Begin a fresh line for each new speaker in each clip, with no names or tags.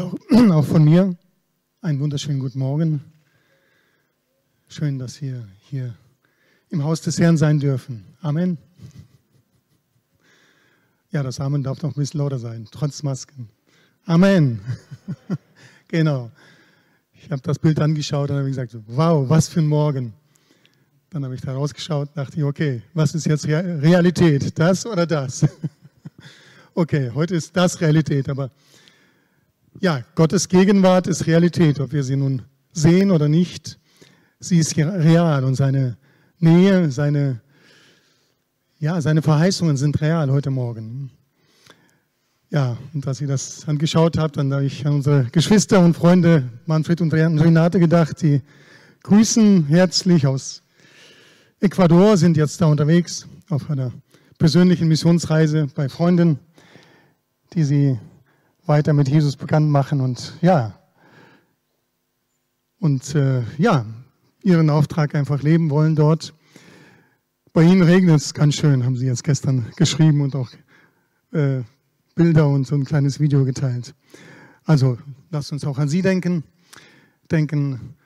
Ja, auch von mir einen wunderschönen guten Morgen. Schön, dass wir hier im Haus des Herrn sein dürfen. Amen. Ja, das Amen darf noch ein bisschen lauter sein, trotz Masken. Amen. genau. Ich habe das Bild angeschaut und habe gesagt, wow, was für ein Morgen. Dann habe ich da rausgeschaut und dachte, okay, was ist jetzt Realität? Das oder das? okay, heute ist das Realität, aber ja, Gottes Gegenwart ist Realität, ob wir sie nun sehen oder nicht. Sie ist real und seine Nähe, seine, ja, seine Verheißungen sind real heute Morgen. Ja, und als ihr das angeschaut habt, dann habe ich an unsere Geschwister und Freunde Manfred und Renate gedacht, die grüßen herzlich aus Ecuador, sind jetzt da unterwegs auf einer persönlichen Missionsreise bei Freunden, die sie weiter mit Jesus bekannt machen und ja, und äh, ja, ihren Auftrag einfach leben wollen dort. Bei ihnen regnet es ganz schön, haben sie jetzt gestern geschrieben und auch äh, Bilder und so ein kleines Video geteilt. Also lasst uns auch an sie denken, denken,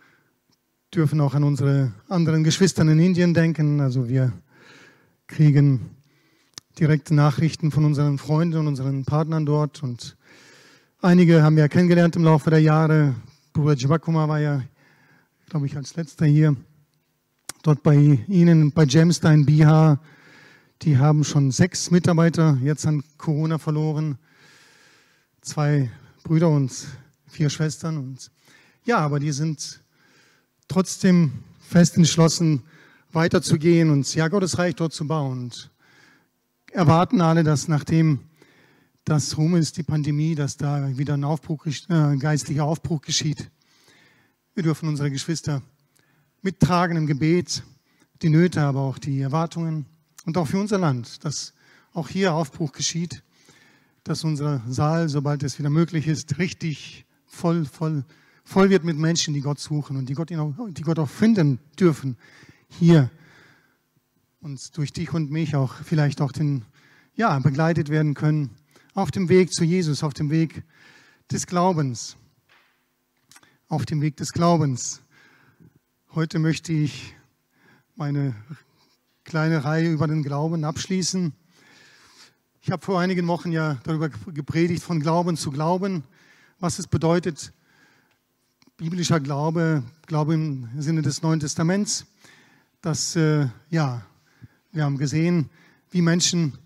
dürfen auch an unsere anderen Geschwister in Indien denken. Also wir kriegen direkte Nachrichten von unseren Freunden und unseren Partnern dort und Einige haben wir kennengelernt im Laufe der Jahre. Bruder Jivakuma war ja, glaube ich, als letzter hier. Dort bei Ihnen, bei Jamstein, Bihar. Die haben schon sechs Mitarbeiter jetzt an Corona verloren. Zwei Brüder und vier Schwestern. Und ja, aber die sind trotzdem fest entschlossen, weiterzugehen und ja, Gottes Reich dort zu bauen. Und erwarten alle, dass nachdem dass rum ist, die Pandemie, dass da wieder ein Aufbruch, äh, geistlicher Aufbruch geschieht. Wir dürfen unsere Geschwister mittragen im Gebet, die Nöte, aber auch die Erwartungen und auch für unser Land, dass auch hier Aufbruch geschieht, dass unser Saal, sobald es wieder möglich ist, richtig voll, voll, voll wird mit Menschen, die Gott suchen und die Gott, auch, die Gott auch finden dürfen hier und durch dich und mich auch vielleicht auch den, ja, begleitet werden können auf dem Weg zu Jesus, auf dem Weg des Glaubens. Auf dem Weg des Glaubens. Heute möchte ich meine kleine Reihe über den Glauben abschließen. Ich habe vor einigen Wochen ja darüber gepredigt, von Glauben zu Glauben, was es bedeutet, biblischer Glaube, Glaube im Sinne des Neuen Testaments. Dass, äh, ja, wir haben gesehen, wie Menschen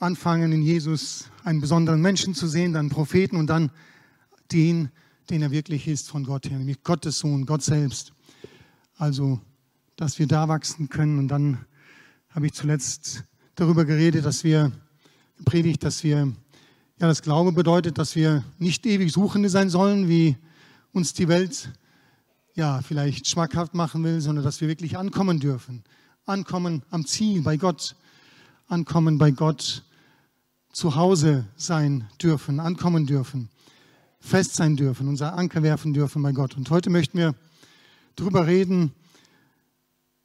anfangen, in Jesus einen besonderen Menschen zu sehen, dann Propheten und dann den, den er wirklich ist von Gott her, nämlich Gottes Sohn, Gott selbst. Also, dass wir da wachsen können. Und dann habe ich zuletzt darüber geredet, dass wir, predigt, dass wir, ja, das Glaube bedeutet, dass wir nicht ewig Suchende sein sollen, wie uns die Welt ja, vielleicht schmackhaft machen will, sondern dass wir wirklich ankommen dürfen. Ankommen am Ziel bei Gott. Ankommen bei Gott zu Hause sein dürfen, ankommen dürfen, fest sein dürfen, unser Anker werfen dürfen bei Gott. Und heute möchten wir darüber reden,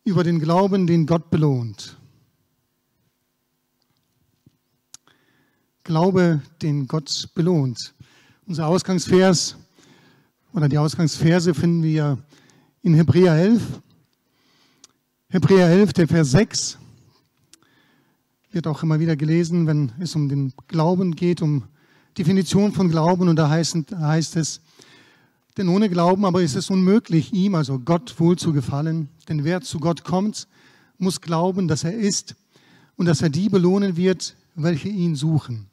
über den Glauben, den Gott belohnt. Glaube, den Gott belohnt. Unser Ausgangsvers oder die Ausgangsverse finden wir in Hebräer 11. Hebräer 11, der Vers 6 wird auch immer wieder gelesen, wenn es um den Glauben geht, um Definition von Glauben. Und da heißt, heißt es, denn ohne Glauben aber ist es unmöglich, ihm, also Gott, wohl zu gefallen. Denn wer zu Gott kommt, muss glauben, dass er ist und dass er die belohnen wird, welche ihn suchen.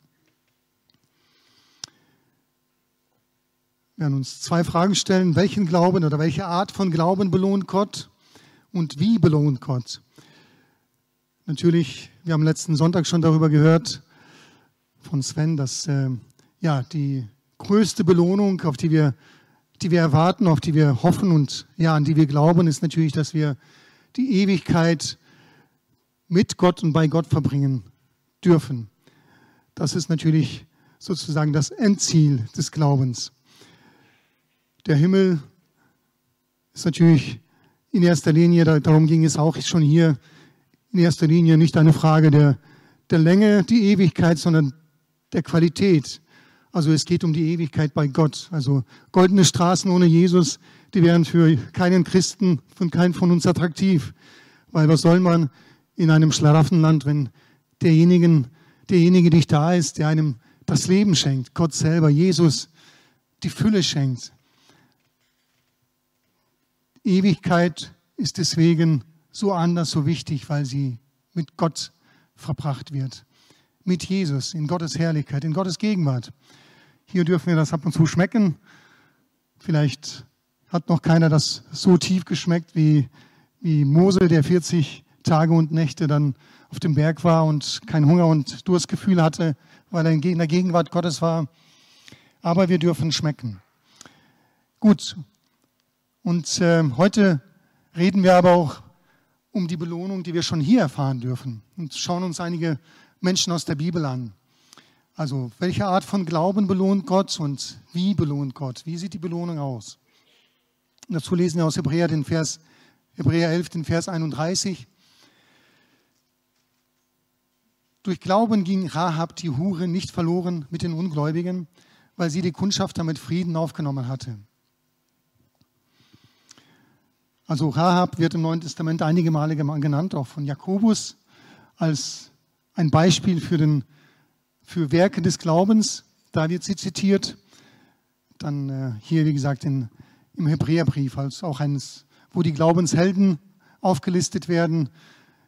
Wir werden uns zwei Fragen stellen. Welchen Glauben oder welche Art von Glauben belohnt Gott und wie belohnt Gott? Natürlich, wir haben letzten Sonntag schon darüber gehört von Sven, dass äh, ja, die größte Belohnung, auf die wir, die wir erwarten, auf die wir hoffen und ja, an die wir glauben, ist natürlich, dass wir die Ewigkeit mit Gott und bei Gott verbringen dürfen. Das ist natürlich sozusagen das Endziel des Glaubens. Der Himmel ist natürlich in erster Linie, darum ging es auch schon hier, in erster Linie nicht eine Frage der, der Länge, die Ewigkeit, sondern der Qualität. Also es geht um die Ewigkeit bei Gott. Also goldene Straßen ohne Jesus, die wären für keinen Christen, von keinem von uns attraktiv. Weil was soll man in einem Schlaraffenland, wenn derjenigen, derjenige nicht da ist, der einem das Leben schenkt, Gott selber, Jesus, die Fülle schenkt. Ewigkeit ist deswegen so anders, so wichtig, weil sie mit Gott verbracht wird. Mit Jesus, in Gottes Herrlichkeit, in Gottes Gegenwart. Hier dürfen wir das ab und zu schmecken. Vielleicht hat noch keiner das so tief geschmeckt wie, wie Mose, der 40 Tage und Nächte dann auf dem Berg war und kein Hunger und Durstgefühl hatte, weil er in der Gegenwart Gottes war. Aber wir dürfen schmecken. Gut. Und äh, heute reden wir aber auch um die Belohnung, die wir schon hier erfahren dürfen. Und schauen uns einige Menschen aus der Bibel an. Also, welche Art von Glauben belohnt Gott und wie belohnt Gott? Wie sieht die Belohnung aus? Dazu lesen wir aus Hebräer, den Vers, Hebräer 11, den Vers 31. Durch Glauben ging Rahab die Hure nicht verloren mit den Ungläubigen, weil sie die Kundschafter mit Frieden aufgenommen hatte. Also Rahab wird im Neuen Testament einige Male genannt, auch von Jakobus, als ein Beispiel für, den, für Werke des Glaubens. Da wird sie zitiert. Dann äh, hier, wie gesagt, in, im Hebräerbrief, als auch eines, wo die Glaubenshelden aufgelistet werden,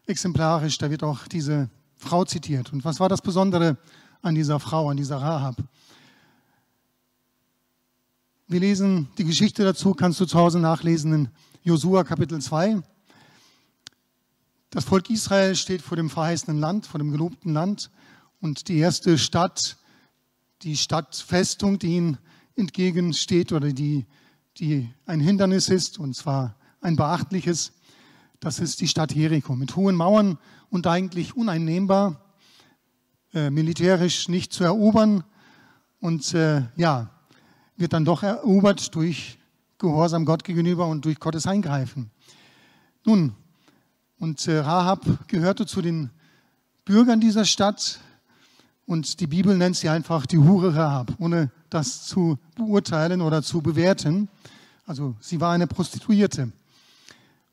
exemplarisch. Da wird auch diese Frau zitiert. Und was war das Besondere an dieser Frau, an dieser Rahab? Wir lesen die Geschichte dazu, kannst du zu Hause nachlesen in Josua Kapitel 2. Das Volk Israel steht vor dem verheißenen Land, vor dem gelobten Land. Und die erste Stadt, die Stadtfestung, die ihnen entgegensteht oder die, die ein Hindernis ist, und zwar ein beachtliches, das ist die Stadt Jericho mit hohen Mauern und eigentlich uneinnehmbar, äh, militärisch nicht zu erobern und äh, ja, wird dann doch erobert durch Gehorsam Gott gegenüber und durch Gottes Eingreifen. Nun, und äh, Rahab gehörte zu den Bürgern dieser Stadt und die Bibel nennt sie einfach die Hure Rahab, ohne das zu beurteilen oder zu bewerten. Also sie war eine Prostituierte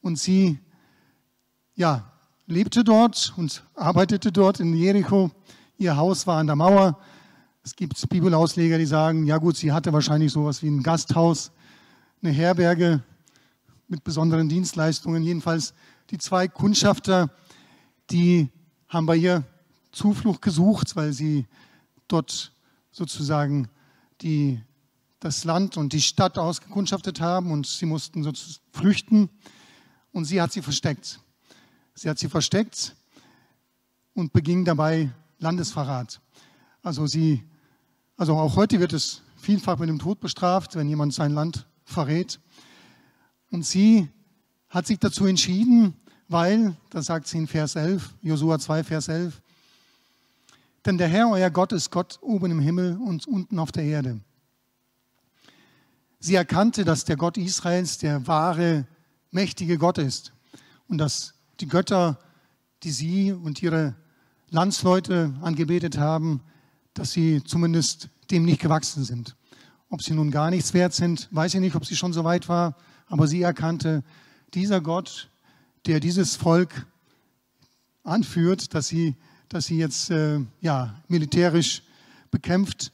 und sie ja, lebte dort und arbeitete dort in Jericho. Ihr Haus war an der Mauer. Es gibt Bibelausleger, die sagen, ja gut, sie hatte wahrscheinlich sowas wie ein Gasthaus, eine Herberge mit besonderen Dienstleistungen. Jedenfalls die zwei Kundschafter, die haben bei ihr Zuflucht gesucht, weil sie dort sozusagen die, das Land und die Stadt ausgekundschaftet haben und sie mussten sozusagen flüchten und sie hat sie versteckt. Sie hat sie versteckt und beging dabei Landesverrat. Also sie, also auch heute wird es vielfach mit dem Tod bestraft, wenn jemand sein Land verrät. Und sie hat sich dazu entschieden, weil, da sagt sie in Vers 11, Josua 2, Vers 11, denn der Herr, euer Gott, ist Gott oben im Himmel und unten auf der Erde. Sie erkannte, dass der Gott Israels der wahre, mächtige Gott ist und dass die Götter, die sie und ihre Landsleute angebetet haben, dass sie zumindest dem nicht gewachsen sind. Ob sie nun gar nichts wert sind, weiß ich nicht, ob sie schon so weit war, aber sie erkannte, dieser Gott, der dieses Volk anführt, dass sie, dass sie jetzt äh, ja, militärisch bekämpft,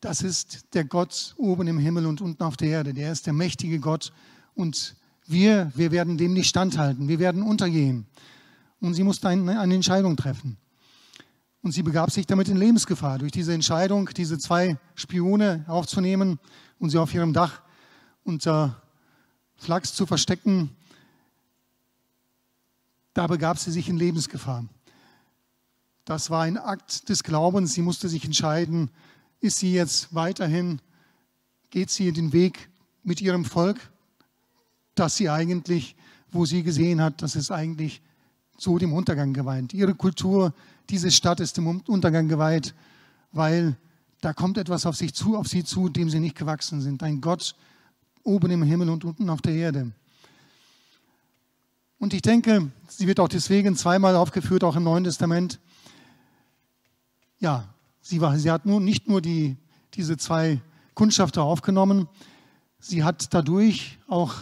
das ist der Gott oben im Himmel und unten auf der Erde. Der ist der mächtige Gott und wir, wir werden dem nicht standhalten. Wir werden untergehen. Und sie musste eine, eine Entscheidung treffen. Und sie begab sich damit in Lebensgefahr durch diese Entscheidung, diese zwei Spione aufzunehmen und sie auf ihrem Dach unter Flachs zu verstecken. Da begab sie sich in Lebensgefahr. Das war ein Akt des Glaubens. Sie musste sich entscheiden, ist sie jetzt weiterhin, geht sie den Weg mit ihrem Volk dass sie eigentlich, wo sie gesehen hat, dass es eigentlich so dem Untergang geweiht. Ihre Kultur, diese Stadt ist dem Untergang geweiht, weil da kommt etwas auf, sich zu, auf sie zu, dem sie nicht gewachsen sind. Ein Gott oben im Himmel und unten auf der Erde. Und ich denke, sie wird auch deswegen zweimal aufgeführt, auch im Neuen Testament. Ja, sie, war, sie hat nur, nicht nur die, diese zwei Kundschafter aufgenommen. Sie hat dadurch auch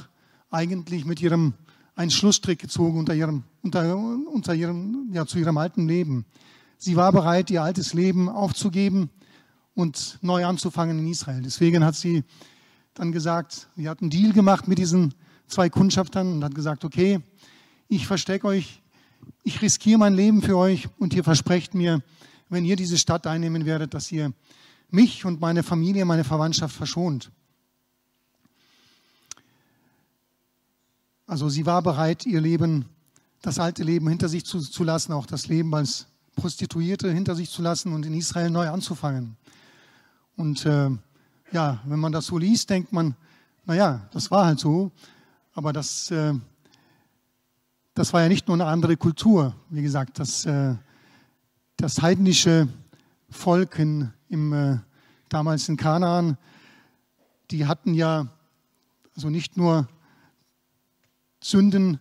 eigentlich mit ihrem einen Schlussstrick gezogen unter ihrem, unter, unter ihrem, ja, zu ihrem alten Leben. Sie war bereit, ihr altes Leben aufzugeben und neu anzufangen in Israel. Deswegen hat sie dann gesagt, sie hat einen Deal gemacht mit diesen zwei Kundschaftern und hat gesagt, okay, ich verstecke euch, ich riskiere mein Leben für euch und ihr versprecht mir, wenn ihr diese Stadt einnehmen werdet, dass ihr mich und meine Familie, meine Verwandtschaft verschont. Also sie war bereit, ihr Leben, das alte Leben hinter sich zu, zu lassen, auch das Leben als Prostituierte hinter sich zu lassen und in Israel neu anzufangen. Und äh, ja, wenn man das so liest, denkt man, naja, das war halt so, aber das, äh, das war ja nicht nur eine andere Kultur. Wie gesagt, das, äh, das heidnische Volk in, im, äh, damals in Kanaan, die hatten ja also nicht nur Sünden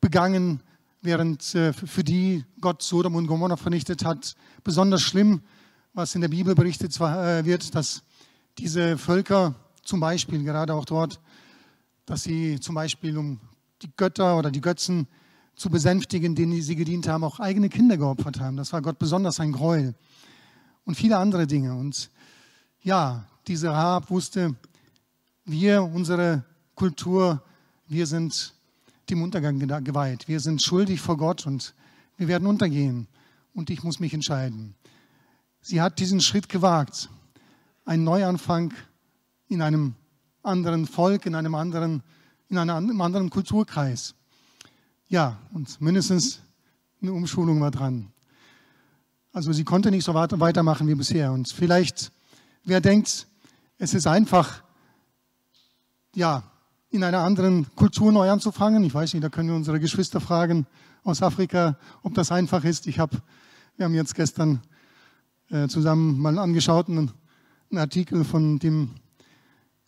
begangen, während äh, für die Gott Sodom und Gomorra vernichtet hat. Besonders schlimm, was in der Bibel berichtet äh, wird, dass diese Völker zum Beispiel, gerade auch dort, dass sie zum Beispiel, um die Götter oder die Götzen zu besänftigen, denen sie gedient haben, auch eigene Kinder geopfert haben. Das war Gott besonders ein Gräuel. Und viele andere Dinge. Und ja, diese Rahab wusste, wir, unsere Kultur, wir sind dem Untergang geweiht. Wir sind schuldig vor Gott und wir werden untergehen. Und ich muss mich entscheiden. Sie hat diesen Schritt gewagt. Ein Neuanfang in einem anderen Volk, in einem anderen, in einem anderen Kulturkreis. Ja, und mindestens eine Umschulung war dran. Also sie konnte nicht so weitermachen wie bisher. Und vielleicht, wer denkt, es ist einfach, ja, in einer anderen Kultur neu anzufangen. Ich weiß nicht, da können wir unsere Geschwister fragen aus Afrika, ob das einfach ist. Ich habe, wir haben jetzt gestern äh, zusammen mal angeschaut, einen, einen, Artikel von dem,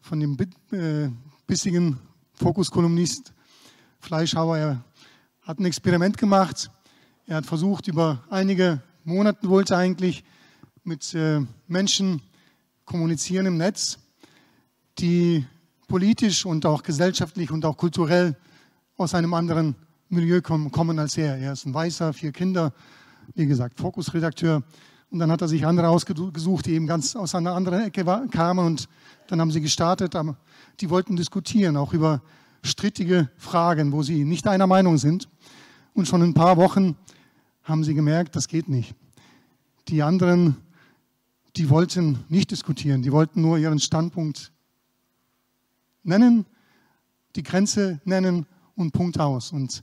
von dem äh, bissigen Fokuskolumnist Fleischhauer. Er hat ein Experiment gemacht. Er hat versucht, über einige Monate wollte eigentlich mit äh, Menschen kommunizieren im Netz, die politisch und auch gesellschaftlich und auch kulturell aus einem anderen Milieu kommen als er. Er ist ein Weißer, vier Kinder, wie gesagt, Fokusredakteur. Und dann hat er sich andere ausgesucht, die eben ganz aus einer anderen Ecke kamen. Und dann haben sie gestartet. Die wollten diskutieren, auch über strittige Fragen, wo sie nicht einer Meinung sind. Und schon in ein paar Wochen haben sie gemerkt, das geht nicht. Die anderen, die wollten nicht diskutieren, die wollten nur ihren Standpunkt nennen, die Grenze nennen und Punkt aus. Und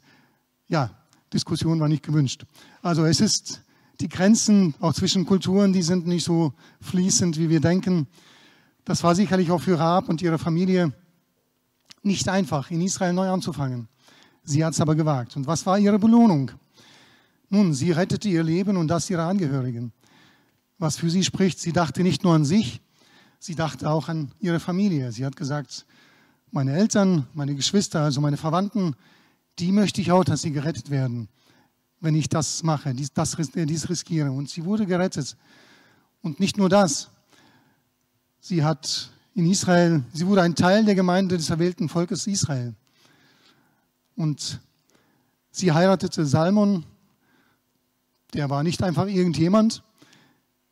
ja, Diskussion war nicht gewünscht. Also es ist die Grenzen auch zwischen Kulturen, die sind nicht so fließend, wie wir denken. Das war sicherlich auch für Raab und ihre Familie nicht einfach, in Israel neu anzufangen. Sie hat es aber gewagt. Und was war ihre Belohnung? Nun, sie rettete ihr Leben und das ihrer Angehörigen. Was für sie spricht, sie dachte nicht nur an sich, sie dachte auch an ihre Familie. Sie hat gesagt, meine Eltern, meine Geschwister, also meine Verwandten, die möchte ich auch, dass sie gerettet werden, wenn ich das mache, dies, das, dies riskiere. Und sie wurde gerettet. Und nicht nur das. Sie hat in Israel, sie wurde ein Teil der Gemeinde des erwählten Volkes Israel. Und sie heiratete Salmon, der war nicht einfach irgendjemand,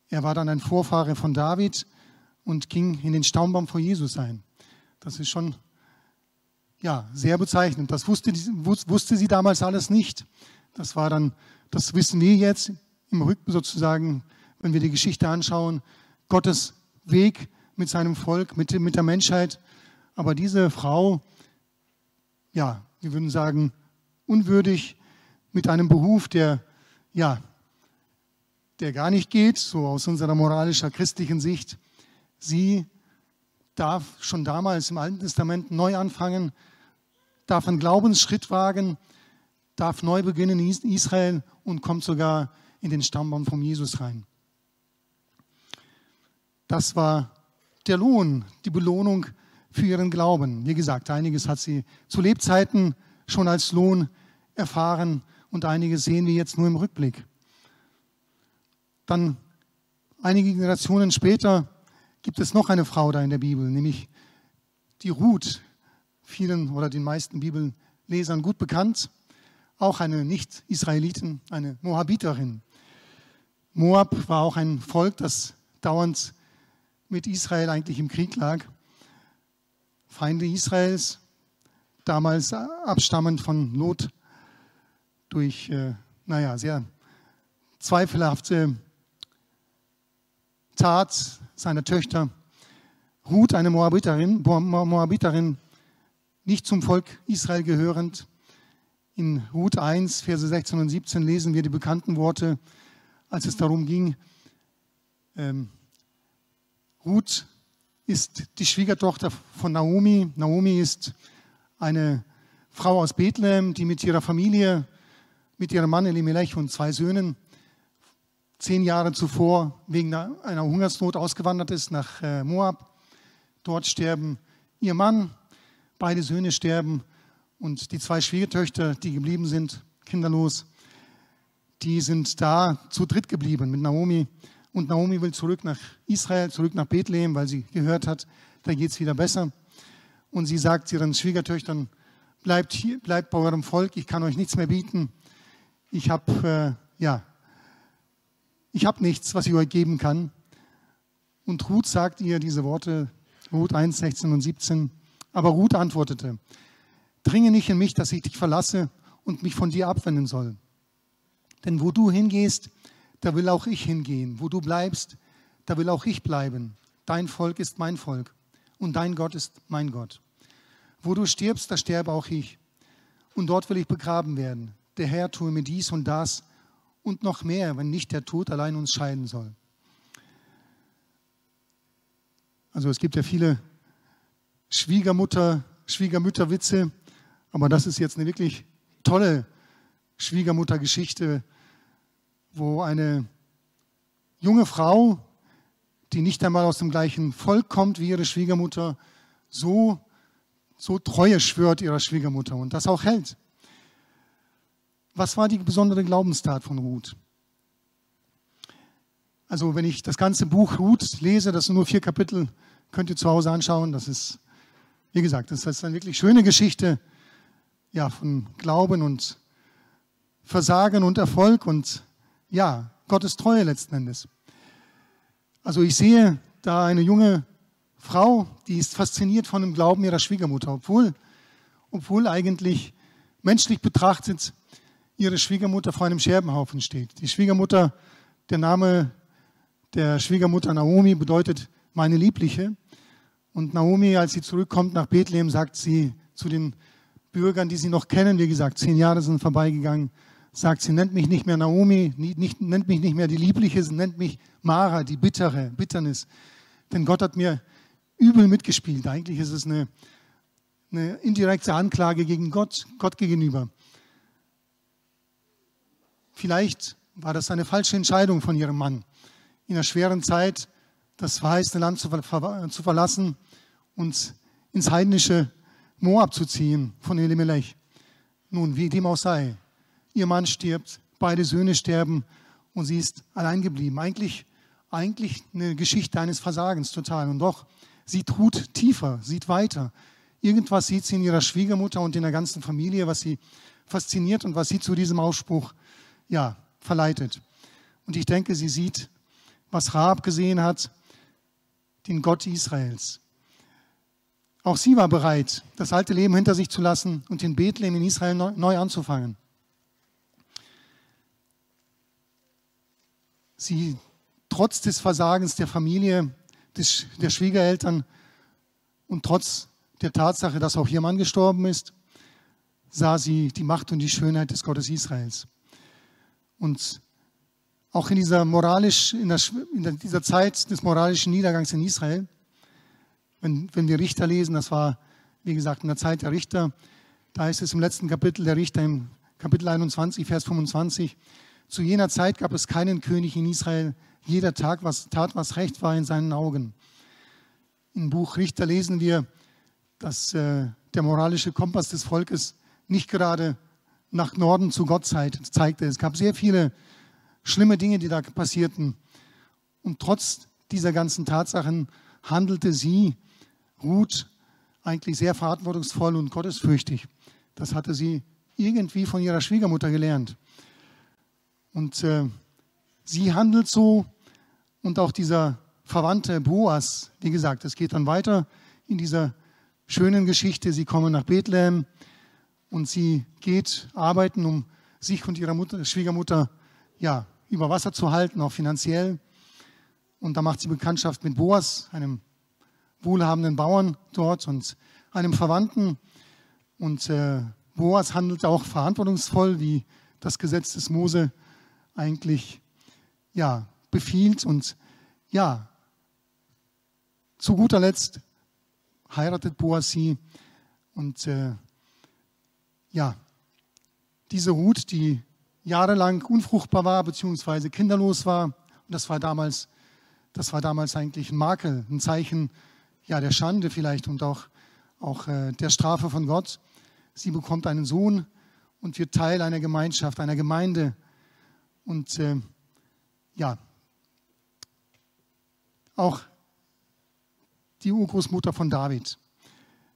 er war dann ein Vorfahre von David und ging in den Staumbaum vor Jesus ein. Das ist schon ja, sehr bezeichnend. Das wusste, wusste sie damals alles nicht. Das war dann, das wissen wir jetzt im Rücken sozusagen, wenn wir die Geschichte anschauen, Gottes Weg mit seinem Volk, mit, mit der Menschheit. Aber diese Frau, ja, wir würden sagen, unwürdig, mit einem Beruf, der, ja, der gar nicht geht, so aus unserer moralischer christlichen Sicht. Sie darf schon damals im Alten Testament neu anfangen, darf einen Glaubensschritt wagen, darf neu beginnen in Israel und kommt sogar in den Stammbaum von Jesus rein. Das war der Lohn, die Belohnung für ihren Glauben. Wie gesagt, einiges hat sie zu Lebzeiten schon als Lohn erfahren und einiges sehen wir jetzt nur im Rückblick. Dann einige Generationen später gibt es noch eine Frau da in der Bibel, nämlich die Ruth, vielen oder den meisten Bibellesern gut bekannt, auch eine Nicht-Israelitin, eine Moabiterin. Moab war auch ein Volk, das dauernd mit Israel eigentlich im Krieg lag. Feinde Israels, damals abstammend von Lot durch, äh, naja, sehr zweifelhafte Tat seiner Töchter. Ruth, eine Moabiterin, Moabiterin, nicht zum Volk Israel gehörend. In Ruth 1, Verse 16 und 17 lesen wir die bekannten Worte, als es darum ging, ähm, Ruth ist die Schwiegertochter von Naomi. Naomi ist eine Frau aus Bethlehem, die mit ihrer Familie, mit ihrem Mann Elimelech und zwei Söhnen zehn Jahre zuvor wegen einer Hungersnot ausgewandert ist nach äh, Moab. Dort sterben ihr Mann, beide Söhne sterben und die zwei Schwiegertöchter, die geblieben sind, kinderlos, die sind da zu dritt geblieben mit Naomi. Und Naomi will zurück nach Israel, zurück nach Bethlehem, weil sie gehört hat, da geht es wieder besser. Und sie sagt ihren Schwiegertöchtern, bleibt hier, bleibt bei eurem Volk, ich kann euch nichts mehr bieten. Ich habe äh, ja, ich habe nichts, was ich euch geben kann. Und Ruth sagt ihr diese Worte, Ruth 1, 16 und 17. Aber Ruth antwortete, dringe nicht in mich, dass ich dich verlasse und mich von dir abwenden soll. Denn wo du hingehst, da will auch ich hingehen. Wo du bleibst, da will auch ich bleiben. Dein Volk ist mein Volk und dein Gott ist mein Gott. Wo du stirbst, da sterbe auch ich. Und dort will ich begraben werden. Der Herr tue mir dies und das und noch mehr, wenn nicht der Tod allein uns scheiden soll. Also es gibt ja viele Schwiegermutter, Schwiegermütterwitze, aber das ist jetzt eine wirklich tolle Schwiegermuttergeschichte, wo eine junge Frau, die nicht einmal aus dem gleichen Volk kommt wie ihre Schwiegermutter, so, so Treue schwört ihrer Schwiegermutter und das auch hält. Was war die besondere Glaubenstat von Ruth? Also wenn ich das ganze Buch Ruth lese, das sind nur vier Kapitel, könnt ihr zu Hause anschauen. Das ist, wie gesagt, das ist eine wirklich schöne Geschichte ja, von Glauben und Versagen und Erfolg und ja, Gottes Treue letzten Endes. Also ich sehe da eine junge Frau, die ist fasziniert von dem Glauben ihrer Schwiegermutter, obwohl, obwohl eigentlich menschlich betrachtet ihre Schwiegermutter vor einem Scherbenhaufen steht. Die Schwiegermutter, der Name der Schwiegermutter Naomi bedeutet meine Liebliche. Und Naomi, als sie zurückkommt nach Bethlehem, sagt sie zu den Bürgern, die sie noch kennen, wie gesagt, zehn Jahre sind vorbeigegangen, sagt sie, nennt mich nicht mehr Naomi, nicht, nennt mich nicht mehr die Liebliche, nennt mich Mara, die Bittere, Bitternis. Denn Gott hat mir übel mitgespielt. Eigentlich ist es eine, eine indirekte Anklage gegen Gott, Gott gegenüber. Vielleicht war das eine falsche Entscheidung von ihrem Mann, in einer schweren Zeit das verheißene Land zu, ver zu verlassen und ins heidnische Moab zu ziehen von Elimelech. Nun, wie dem auch sei, ihr Mann stirbt, beide Söhne sterben und sie ist allein geblieben. Eigentlich, eigentlich eine Geschichte eines Versagens total. Und doch, sie tut tiefer, sieht weiter. Irgendwas sieht sie in ihrer Schwiegermutter und in der ganzen Familie, was sie fasziniert und was sie zu diesem Ausspruch ja, verleitet. Und ich denke, sie sieht, was Rahab gesehen hat, den Gott Israels. Auch sie war bereit, das alte Leben hinter sich zu lassen und in Bethlehem in Israel neu anzufangen. Sie, trotz des Versagens der Familie, des, der Schwiegereltern und trotz der Tatsache, dass auch ihr Mann gestorben ist, sah sie die Macht und die Schönheit des Gottes Israels. Und auch in dieser, moralisch, in, der, in dieser Zeit des moralischen Niedergangs in Israel, wenn, wenn wir Richter lesen, das war, wie gesagt, in der Zeit der Richter, da ist es im letzten Kapitel der Richter, im Kapitel 21, Vers 25, zu jener Zeit gab es keinen König in Israel, jeder Tag was, tat, was recht war in seinen Augen. Im Buch Richter lesen wir, dass äh, der moralische Kompass des Volkes nicht gerade nach Norden zu Gott zeigte. Es gab sehr viele schlimme Dinge, die da passierten. Und trotz dieser ganzen Tatsachen handelte sie, Ruth, eigentlich sehr verantwortungsvoll und gottesfürchtig. Das hatte sie irgendwie von ihrer Schwiegermutter gelernt. Und äh, sie handelt so und auch dieser Verwandte Boas, wie gesagt, es geht dann weiter in dieser schönen Geschichte. Sie kommen nach Bethlehem und sie geht arbeiten, um sich und ihrer Mutter, Schwiegermutter ja, über Wasser zu halten, auch finanziell. Und da macht sie Bekanntschaft mit Boas, einem wohlhabenden Bauern dort und einem Verwandten. Und äh, Boas handelt auch verantwortungsvoll, wie das Gesetz des Mose eigentlich ja, befiehlt. Und ja, zu guter Letzt heiratet Boas sie. Und äh, ja, diese Ruth, die jahrelang unfruchtbar war, beziehungsweise kinderlos war, und das war damals, das war damals eigentlich ein Makel, ein Zeichen ja, der Schande vielleicht und auch, auch äh, der Strafe von Gott. Sie bekommt einen Sohn und wird Teil einer Gemeinschaft, einer Gemeinde. Und äh, ja, auch die Urgroßmutter von David,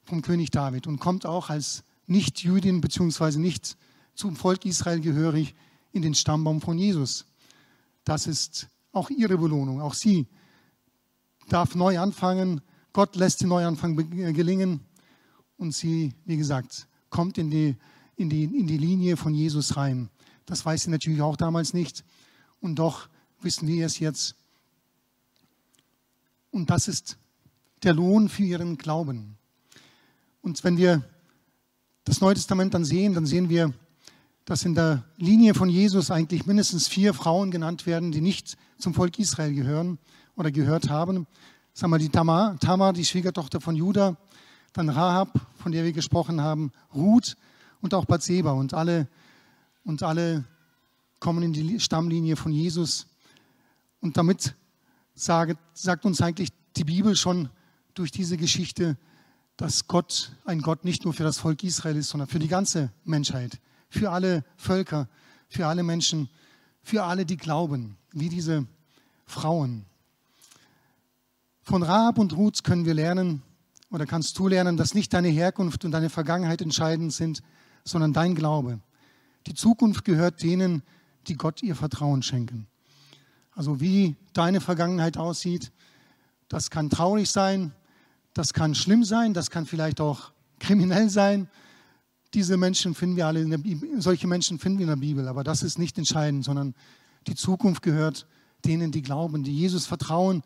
vom König David und kommt auch als Nicht-Jüdin bzw. nicht zum Volk Israel gehörig in den Stammbaum von Jesus. Das ist auch ihre Belohnung. Auch sie darf neu anfangen. Gott lässt den Neuanfang gelingen und sie, wie gesagt, kommt in die, in die, in die Linie von Jesus rein. Das weiß sie natürlich auch damals nicht und doch wissen wir es jetzt. Und das ist der Lohn für ihren Glauben. Und wenn wir das Neue Testament dann sehen, dann sehen wir, dass in der Linie von Jesus eigentlich mindestens vier Frauen genannt werden, die nicht zum Volk Israel gehören oder gehört haben. Sagen wir die Tamar, Tamar, die Schwiegertochter von Judah, dann Rahab, von der wir gesprochen haben, Ruth und auch Bathseba und alle, und alle kommen in die Stammlinie von Jesus. Und damit sagt, sagt uns eigentlich die Bibel schon, durch diese Geschichte, dass Gott ein Gott nicht nur für das Volk Israel ist, sondern für die ganze Menschheit, für alle Völker, für alle Menschen, für alle, die glauben, wie diese Frauen. Von Rahab und Ruth können wir lernen, oder kannst du lernen, dass nicht deine Herkunft und deine Vergangenheit entscheidend sind, sondern dein Glaube. Die Zukunft gehört denen, die Gott ihr Vertrauen schenken. Also wie deine Vergangenheit aussieht, das kann traurig sein, das kann schlimm sein, das kann vielleicht auch kriminell sein. Diese Menschen finden wir alle in der Bibel, solche Menschen finden wir in der Bibel, aber das ist nicht entscheidend, sondern die Zukunft gehört denen, die glauben, die Jesus vertrauen,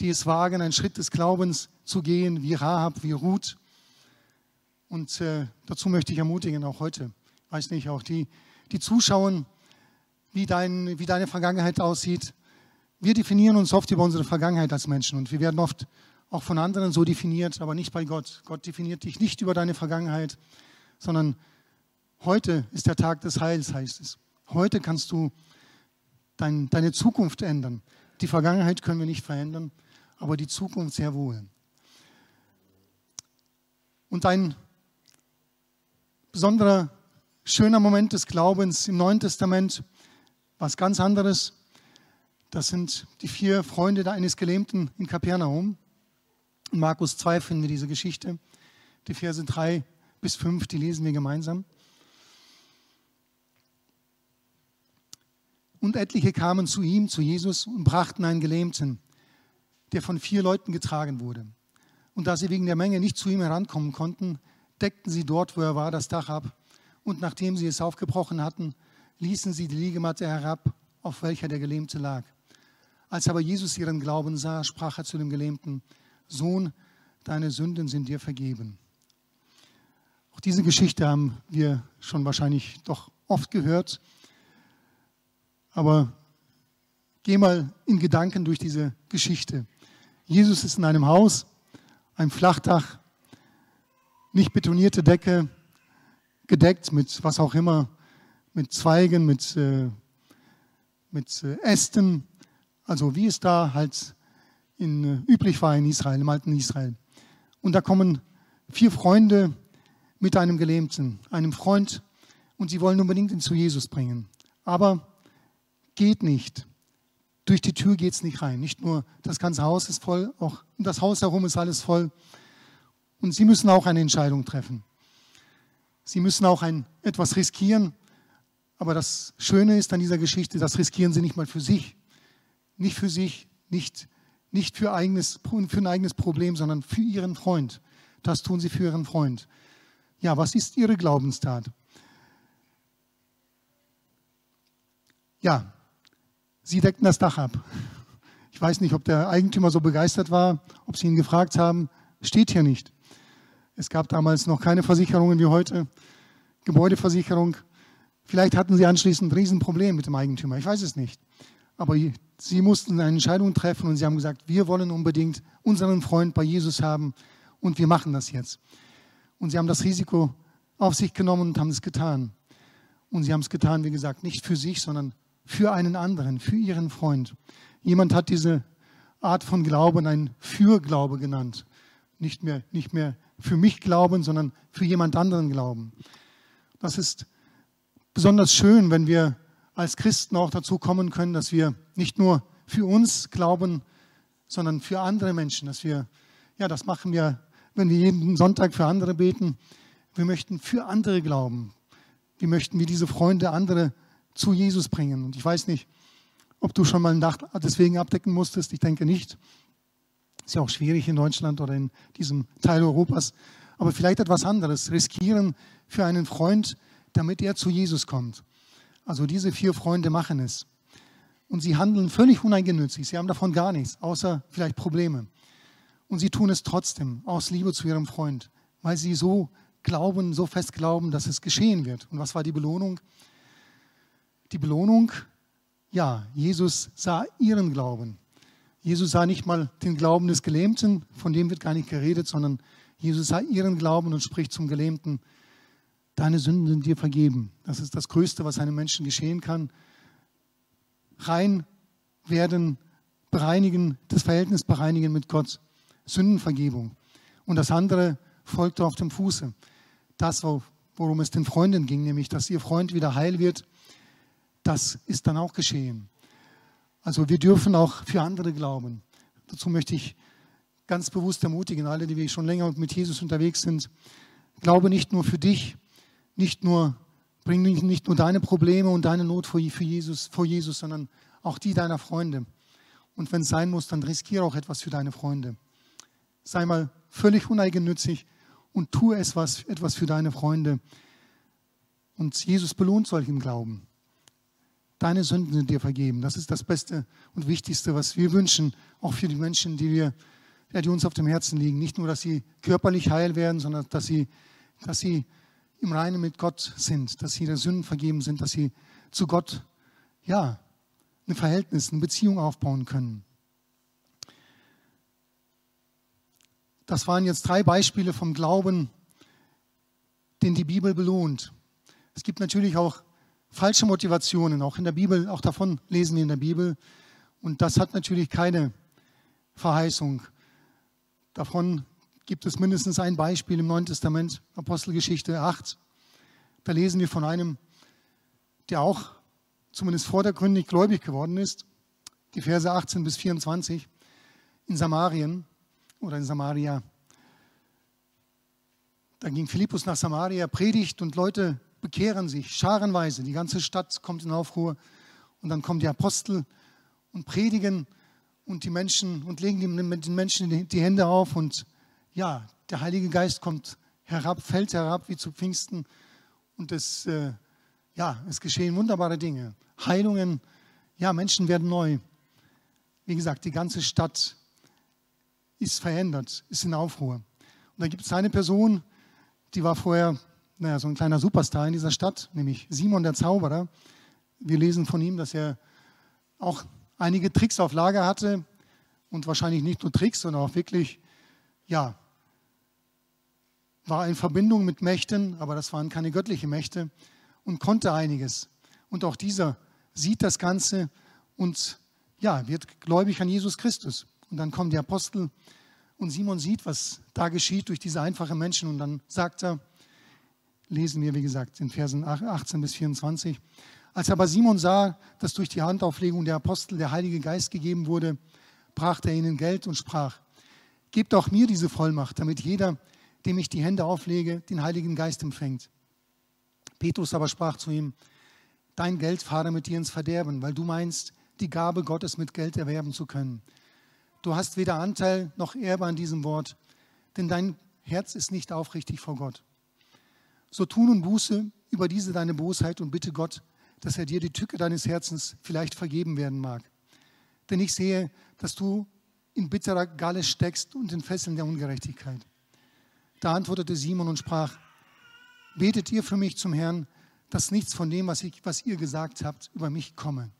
die es wagen, einen Schritt des Glaubens zu gehen, wie Rahab, wie Ruth. Und äh, dazu möchte ich ermutigen, auch heute, weiß nicht, auch die, die zuschauen, wie, dein, wie deine Vergangenheit aussieht. Wir definieren uns oft über unsere Vergangenheit als Menschen und wir werden oft auch von anderen so definiert, aber nicht bei Gott. Gott definiert dich nicht über deine Vergangenheit, sondern heute ist der Tag des Heils, heißt es. Heute kannst du dein, deine Zukunft ändern. Die Vergangenheit können wir nicht verändern, aber die Zukunft sehr wohl. Und ein besonderer, schöner Moment des Glaubens im Neuen Testament, was ganz anderes, das sind die vier Freunde eines Gelähmten in Kapernaum. In Markus 2 finden wir diese Geschichte. Die Verse 3 bis 5, die lesen wir gemeinsam. Und etliche kamen zu ihm, zu Jesus, und brachten einen Gelähmten, der von vier Leuten getragen wurde. Und da sie wegen der Menge nicht zu ihm herankommen konnten, deckten sie dort, wo er war, das Dach ab. Und nachdem sie es aufgebrochen hatten, ließen sie die Liegematte herab, auf welcher der Gelähmte lag. Als aber Jesus ihren Glauben sah, sprach er zu dem Gelähmten, Sohn, deine Sünden sind dir vergeben. Auch diese Geschichte haben wir schon wahrscheinlich doch oft gehört. Aber geh mal in Gedanken durch diese Geschichte. Jesus ist in einem Haus, ein Flachdach, nicht betonierte Decke, gedeckt mit was auch immer, mit Zweigen, mit, äh, mit äh, Ästen, also wie es da halt in, äh, üblich war in Israel, im alten Israel. Und da kommen vier Freunde mit einem Gelähmten, einem Freund, und sie wollen unbedingt ihn zu Jesus bringen. Aber geht nicht. durch die Tür geht es nicht rein. Nicht nur das ganze Haus ist voll, auch um das Haus herum ist alles voll. Und Sie müssen auch eine Entscheidung treffen. Sie müssen auch ein, etwas riskieren. Aber das Schöne ist an dieser Geschichte, das riskieren Sie nicht mal für sich. Nicht für sich, nicht, nicht für, eigenes, für ein eigenes Problem, sondern für Ihren Freund. Das tun Sie für Ihren Freund. Ja, was ist Ihre Glaubenstat? Ja, Sie deckten das Dach ab. Ich weiß nicht, ob der Eigentümer so begeistert war, ob Sie ihn gefragt haben. Steht hier nicht. Es gab damals noch keine Versicherungen wie heute, Gebäudeversicherung. Vielleicht hatten Sie anschließend ein Riesenproblem mit dem Eigentümer. Ich weiß es nicht. Aber Sie mussten eine Entscheidung treffen und Sie haben gesagt, wir wollen unbedingt unseren Freund bei Jesus haben und wir machen das jetzt. Und Sie haben das Risiko auf sich genommen und haben es getan. Und Sie haben es getan, wie gesagt, nicht für sich, sondern für einen anderen, für Ihren Freund. Jemand hat diese Art von Glauben ein Fürglaube genannt. Nicht mehr, nicht mehr für mich glauben, sondern für jemand anderen glauben. Das ist besonders schön, wenn wir als Christen auch dazu kommen können, dass wir nicht nur für uns glauben, sondern für andere Menschen, dass wir, ja, das machen wir, wenn wir jeden Sonntag für andere beten. Wir möchten für andere glauben. Wir möchten wie diese Freunde andere zu Jesus bringen. Und ich weiß nicht, ob du schon mal ein Dach deswegen abdecken musstest. Ich denke nicht. Ist ja auch schwierig in Deutschland oder in diesem Teil Europas. Aber vielleicht etwas anderes. Riskieren für einen Freund, damit er zu Jesus kommt. Also diese vier Freunde machen es. Und sie handeln völlig uneigennützig. Sie haben davon gar nichts, außer vielleicht Probleme. Und sie tun es trotzdem aus Liebe zu ihrem Freund, weil sie so glauben, so fest glauben, dass es geschehen wird. Und was war die Belohnung? Die Belohnung, ja, Jesus sah ihren Glauben. Jesus sah nicht mal den Glauben des Gelähmten, von dem wird gar nicht geredet, sondern Jesus sah ihren Glauben und spricht zum Gelähmten, deine Sünden sind dir vergeben. Das ist das Größte, was einem Menschen geschehen kann. Rein werden, bereinigen, das Verhältnis bereinigen mit Gott. Sündenvergebung. Und das andere folgte auf dem Fuße. Das, worum es den Freunden ging, nämlich, dass ihr Freund wieder heil wird, das ist dann auch geschehen. Also wir dürfen auch für andere glauben. Dazu möchte ich ganz bewusst ermutigen, alle, die wir schon länger mit Jesus unterwegs sind, glaube nicht nur für dich, nicht nur, bring nicht nur deine Probleme und deine Not vor, Jesus, vor Jesus, sondern auch die deiner Freunde. Und wenn es sein muss, dann riskiere auch etwas für deine Freunde. Sei mal völlig uneigennützig und tue es was, etwas für deine Freunde. Und Jesus belohnt solchen Glauben. Deine Sünden sind dir vergeben. Das ist das Beste und Wichtigste, was wir wünschen, auch für die Menschen, die, wir, die uns auf dem Herzen liegen. Nicht nur, dass sie körperlich heil werden, sondern dass sie, dass sie im Reinen mit Gott sind, dass sie ihre Sünden vergeben sind, dass sie zu Gott ja, ein Verhältnis, eine Beziehung aufbauen können. Das waren jetzt drei Beispiele vom Glauben, den die Bibel belohnt. Es gibt natürlich auch falsche Motivationen, auch in der Bibel, auch davon lesen wir in der Bibel. Und das hat natürlich keine Verheißung. Davon gibt es mindestens ein Beispiel im Neuen Testament, Apostelgeschichte 8. Da lesen wir von einem, der auch zumindest vordergründig gläubig geworden ist. Die Verse 18 bis 24 in Samarien oder in Samaria. Da ging Philippus nach Samaria, predigt und Leute bekehren sich scharenweise. Die ganze Stadt kommt in Aufruhr und dann kommen die Apostel und predigen und die Menschen und legen den Menschen die Hände auf und ja, der Heilige Geist kommt herab, fällt herab wie zu Pfingsten und es, äh, ja, es geschehen wunderbare Dinge. Heilungen, ja, Menschen werden neu. Wie gesagt, die ganze Stadt ist verändert, ist in Aufruhr. Und da gibt es eine Person, die war vorher naja, so ein kleiner Superstar in dieser Stadt, nämlich Simon der Zauberer. Wir lesen von ihm, dass er auch einige Tricks auf Lager hatte und wahrscheinlich nicht nur Tricks, sondern auch wirklich, ja, war in Verbindung mit Mächten, aber das waren keine göttlichen Mächte und konnte einiges. Und auch dieser sieht das Ganze und ja, wird gläubig an Jesus Christus. Und dann kommen die Apostel und Simon sieht, was da geschieht durch diese einfachen Menschen und dann sagt er, lesen wir, wie gesagt, in Versen 18 bis 24. Als aber Simon sah, dass durch die Handauflegung der Apostel der Heilige Geist gegeben wurde, brachte er ihnen Geld und sprach, Gebt auch mir diese Vollmacht, damit jeder, dem ich die Hände auflege, den Heiligen Geist empfängt. Petrus aber sprach zu ihm, Dein Geld fahre mit dir ins Verderben, weil du meinst, die Gabe Gottes mit Geld erwerben zu können. Du hast weder Anteil noch Erbe an diesem Wort, denn dein Herz ist nicht aufrichtig vor Gott. So tu nun Buße über diese deine Bosheit und bitte Gott, dass er dir die Tücke deines Herzens vielleicht vergeben werden mag. Denn ich sehe, dass du in bitterer Galle steckst und in Fesseln der Ungerechtigkeit. Da antwortete Simon und sprach, betet ihr für mich zum Herrn, dass nichts von dem, was, ich, was ihr gesagt habt, über mich komme.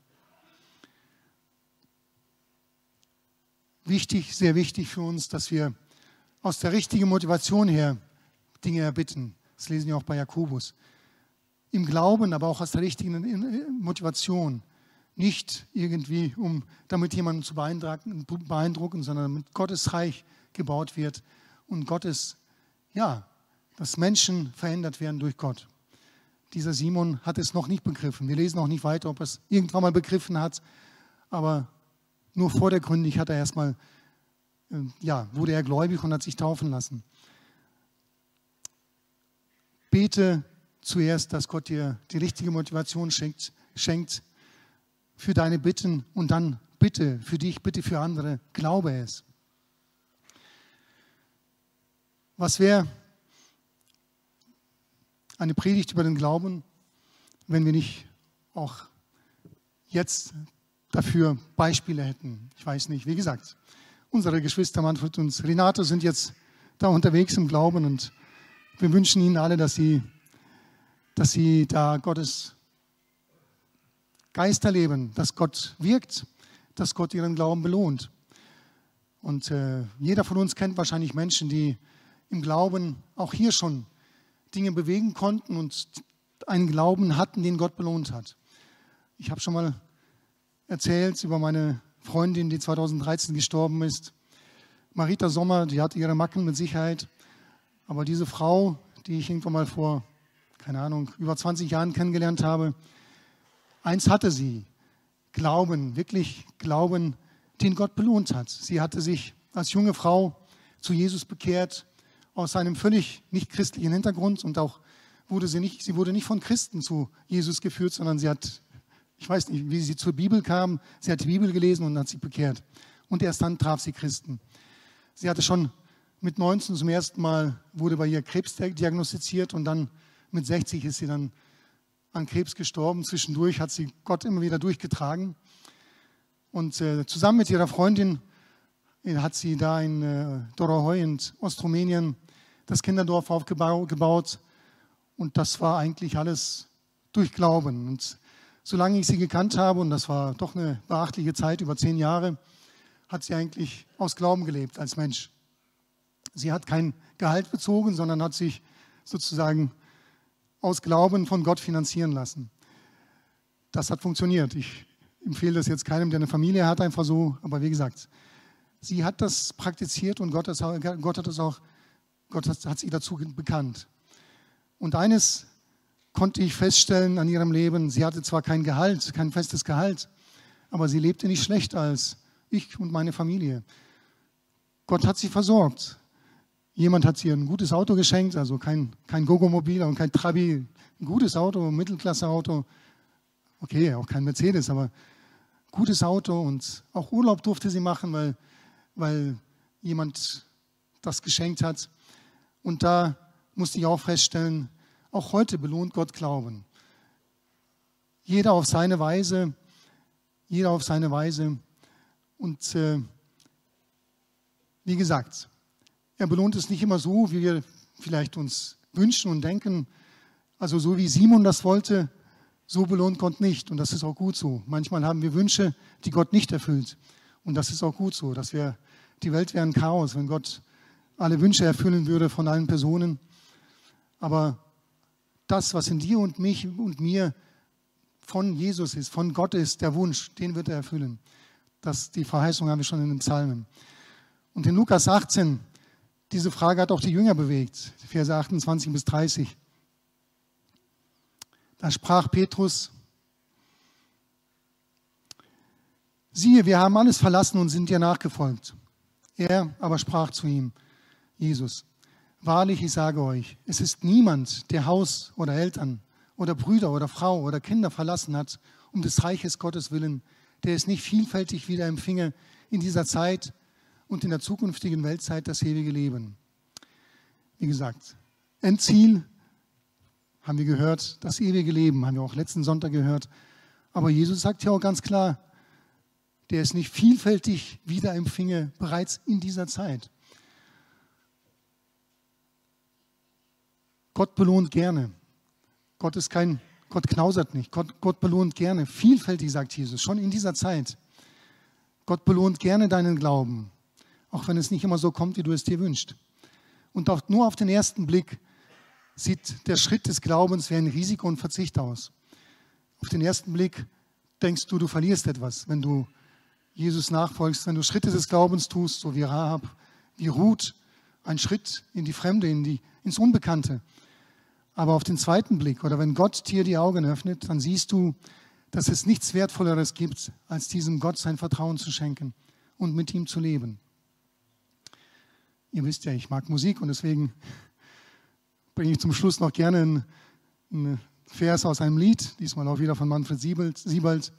Wichtig, sehr wichtig für uns, dass wir aus der richtigen Motivation her Dinge erbitten. Das lesen wir auch bei Jakobus. Im Glauben, aber auch aus der richtigen Motivation. Nicht irgendwie, um damit jemanden zu beeindrucken sondern damit Gottes Reich gebaut wird und Gottes, ja, dass Menschen verändert werden durch Gott. Dieser Simon hat es noch nicht begriffen. Wir lesen auch nicht weiter, ob er es irgendwann mal begriffen hat, aber nur vordergründig hat er erstmal, äh, ja, wurde er gläubig und hat sich taufen lassen. Bete zuerst, dass Gott dir die richtige Motivation schenkt, schenkt für deine Bitten und dann bitte für dich, bitte für andere, glaube es. Was wäre eine Predigt über den Glauben, wenn wir nicht auch jetzt dafür Beispiele hätten? Ich weiß nicht, wie gesagt, unsere Geschwister Manfred und Renate sind jetzt da unterwegs im Glauben und wir wünschen ihnen alle, dass sie, dass sie da Gottes Geist erleben, dass Gott wirkt, dass Gott ihren Glauben belohnt. Und äh, jeder von uns kennt wahrscheinlich Menschen, die im Glauben auch hier schon Dinge bewegen konnten und einen Glauben hatten, den Gott belohnt hat. Ich habe schon mal erzählt über meine Freundin, die 2013 gestorben ist. Marita Sommer, die hatte ihre Macken mit Sicherheit. Aber diese Frau, die ich irgendwann mal vor, keine Ahnung, über 20 Jahren kennengelernt habe, Eins hatte sie, Glauben, wirklich Glauben, den Gott belohnt hat. Sie hatte sich als junge Frau zu Jesus bekehrt, aus einem völlig nicht christlichen Hintergrund und auch wurde sie nicht, sie wurde nicht von Christen zu Jesus geführt, sondern sie hat, ich weiß nicht, wie sie zur Bibel kam, sie hat die Bibel gelesen und hat sich bekehrt. Und erst dann traf sie Christen. Sie hatte schon mit 19 zum ersten Mal, wurde bei ihr Krebs diagnostiziert und dann mit 60 ist sie dann an Krebs gestorben. Zwischendurch hat sie Gott immer wieder durchgetragen. Und äh, zusammen mit ihrer Freundin äh, hat sie da in äh, Dorohoi in Ostrumänien das Kinderdorf aufgebaut. Und das war eigentlich alles durch Glauben. Und solange ich sie gekannt habe, und das war doch eine beachtliche Zeit, über zehn Jahre, hat sie eigentlich aus Glauben gelebt als Mensch. Sie hat kein Gehalt bezogen, sondern hat sich sozusagen aus Glauben von Gott finanzieren lassen. Das hat funktioniert. Ich empfehle das jetzt keinem, der eine Familie hat, einfach so. Aber wie gesagt, sie hat das praktiziert und Gott, Gott hat es auch, Gott hat, hat sie dazu bekannt. Und eines konnte ich feststellen an ihrem Leben, sie hatte zwar kein Gehalt, kein festes Gehalt, aber sie lebte nicht schlechter als ich und meine Familie. Gott hat sie versorgt. Jemand hat ihr ein gutes Auto geschenkt, also kein, kein Gogomobil und kein Trabi, ein gutes Auto, ein Mittelklasse-Auto. Okay, auch kein Mercedes, aber gutes Auto und auch Urlaub durfte sie machen, weil, weil jemand das geschenkt hat. Und da musste ich auch feststellen, auch heute belohnt Gott Glauben. Jeder auf seine Weise, jeder auf seine Weise. Und äh, wie gesagt, er belohnt es nicht immer so, wie wir vielleicht uns wünschen und denken. Also so wie Simon das wollte, so belohnt Gott nicht. Und das ist auch gut so. Manchmal haben wir Wünsche, die Gott nicht erfüllt. Und das ist auch gut so, dass wir, die Welt wäre ein Chaos, wenn Gott alle Wünsche erfüllen würde von allen Personen. Aber das, was in dir und mich und mir von Jesus ist, von Gott ist, der Wunsch, den wird er erfüllen. Das, die Verheißung haben wir schon in den Psalmen. Und in Lukas 18, diese Frage hat auch die Jünger bewegt, Verse 28 bis 30. Da sprach Petrus, Siehe, wir haben alles verlassen und sind dir nachgefolgt. Er aber sprach zu ihm, Jesus, wahrlich, ich sage euch, es ist niemand, der Haus oder Eltern oder Brüder oder Frau oder Kinder verlassen hat, um des Reiches Gottes willen, der es nicht vielfältig wieder empfinge in dieser Zeit und in der zukünftigen Weltzeit das ewige Leben. Wie gesagt, Endziel haben wir gehört, das ewige Leben, haben wir auch letzten Sonntag gehört. Aber Jesus sagt ja auch ganz klar, der es nicht vielfältig wieder empfinge, bereits in dieser Zeit. Gott belohnt gerne. Gott ist kein, Gott knausert nicht. Gott, Gott belohnt gerne. Vielfältig, sagt Jesus, schon in dieser Zeit. Gott belohnt gerne deinen Glauben, auch wenn es nicht immer so kommt, wie du es dir wünschst. Und auch nur auf den ersten Blick sieht der Schritt des Glaubens wie ein Risiko und Verzicht aus. Auf den ersten Blick denkst du, du verlierst etwas, wenn du Jesus nachfolgst, wenn du Schritte des Glaubens tust, so wie Rahab, wie Ruth, ein Schritt in die Fremde, in die, ins Unbekannte. Aber auf den zweiten Blick oder wenn Gott dir die Augen öffnet, dann siehst du, dass es nichts Wertvolleres gibt, als diesem Gott sein Vertrauen zu schenken und mit ihm zu leben. Ihr wisst ja, ich mag Musik und deswegen bringe ich zum Schluss noch gerne einen, Vers aus einem Lied, diesmal auch wieder von Manfred Siebald.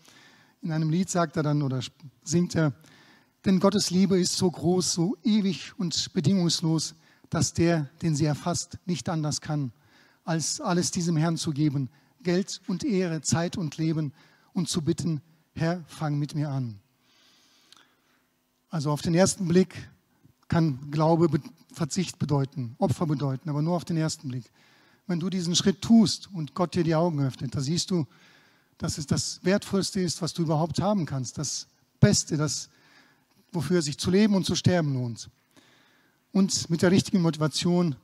In einem Lied sagt er dann oder singt er, denn Gottes Liebe ist so groß, so ewig und bedingungslos, dass der, den sie erfasst, nicht anders kann, als alles diesem Herrn zu geben, Geld und Ehre, Zeit und Leben und zu bitten, Herr, fang mit mir an. Also auf den ersten Blick kann Glaube Verzicht bedeuten, Opfer bedeuten, aber nur auf den ersten Blick. Wenn du diesen Schritt tust und Gott dir die Augen öffnet, da siehst du, dass es das Wertvollste ist, was du überhaupt haben kannst, das Beste, das, wofür sich zu leben und zu sterben lohnt. Und mit der richtigen Motivation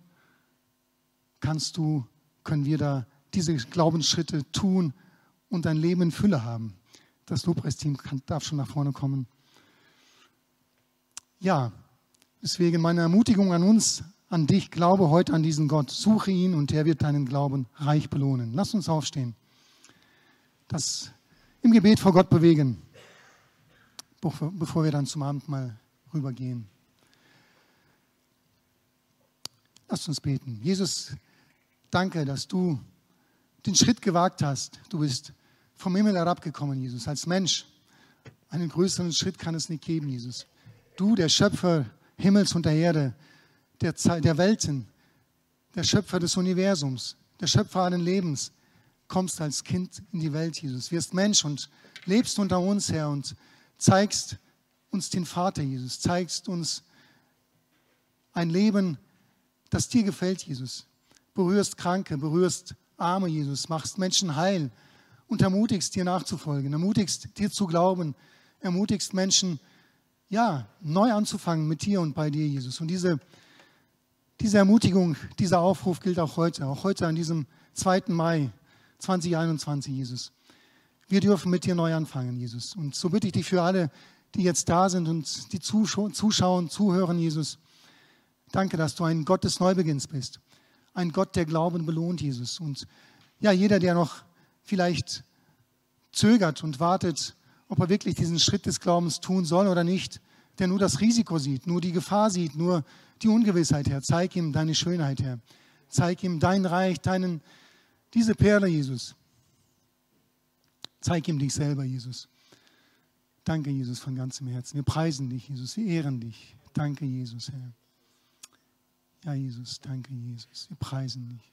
kannst du, können wir da diese Glaubensschritte tun und ein Leben in Fülle haben. Das Lobpreisteam darf schon nach vorne kommen. Ja, deswegen meine Ermutigung an uns, an dich, glaube heute an diesen Gott, suche ihn und er wird deinen Glauben reich belohnen. Lass uns aufstehen, das im Gebet vor Gott bewegen, bevor wir dann zum Abendmahl rübergehen. Lass uns beten. Jesus, danke, dass du den Schritt gewagt hast. Du bist vom Himmel herabgekommen, Jesus, als Mensch. Einen größeren Schritt kann es nicht geben, Jesus. Du, der Schöpfer Himmels und der Erde, der, der Welten, der Schöpfer des Universums, der Schöpfer allen Lebens, kommst als Kind in die Welt, Jesus. Wirst Mensch und lebst unter uns, Herr, und zeigst uns den Vater, Jesus. Zeigst uns ein Leben, das dir gefällt, Jesus. Berührst Kranke, berührst Arme, Jesus, machst Menschen heil und ermutigst dir nachzufolgen, ermutigst dir zu glauben, ermutigst Menschen, ja, neu anzufangen mit dir und bei dir, Jesus. Und diese, diese Ermutigung, dieser Aufruf gilt auch heute, auch heute an diesem 2. Mai 2021, Jesus. Wir dürfen mit dir neu anfangen, Jesus. Und so bitte ich dich für alle, die jetzt da sind und die zuschauen, zuhören, Jesus. Danke, dass du ein Gott des Neubeginns bist ein Gott, der Glauben belohnt, Jesus. Und ja, jeder, der noch vielleicht zögert und wartet, ob er wirklich diesen Schritt des Glaubens tun soll oder nicht, der nur das Risiko sieht, nur die Gefahr sieht, nur die Ungewissheit, Herr. Zeig ihm deine Schönheit, Herr. Zeig ihm dein Reich, deinen, diese Perle, Jesus. Zeig ihm dich selber, Jesus. Danke, Jesus, von ganzem Herzen. Wir preisen dich, Jesus. Wir ehren dich. Danke, Jesus, Herr. Ja, Jesus, danke, Jesus. Wir preisen dich.